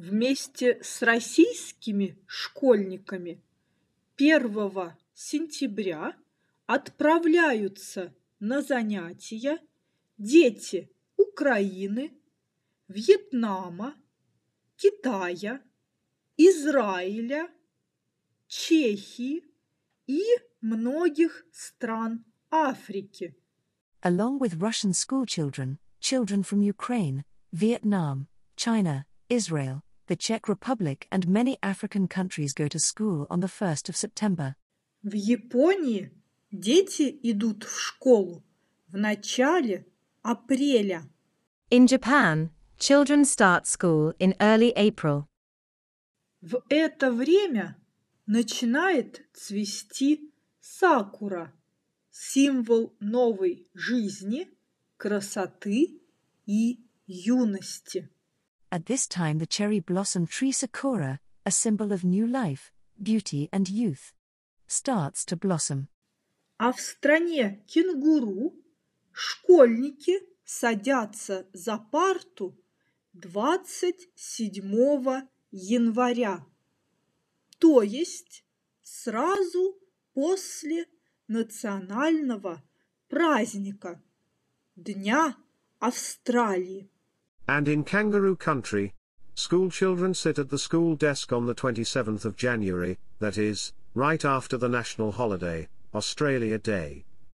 вместе с российскими школьниками 1 сентября отправляются на занятия дети Украины, Вьетнама, Китая, Израиля, Чехии и многих стран Африки. Along with Russian school children, children from Ukraine, Vietnam, China, Israel, the Czech Republic, and many African countries go to school on the 1st of September. В Японии дети идут в школу в начале апреля. In Japan, children start school in early April. В это время начинает цвести сакура, символ новой жизни, красоты и юности. At this time, the cherry blossom tree sakura, a symbol of new life, beauty, and youth, starts to blossom. А в стране кенгуру школьники садятся за парту 27 января, то есть сразу после национального праздника Дня Австралии. And in kangaroo country, school children sit at the school desk on the 27th of January, that is, right after the national holiday, Australia Day.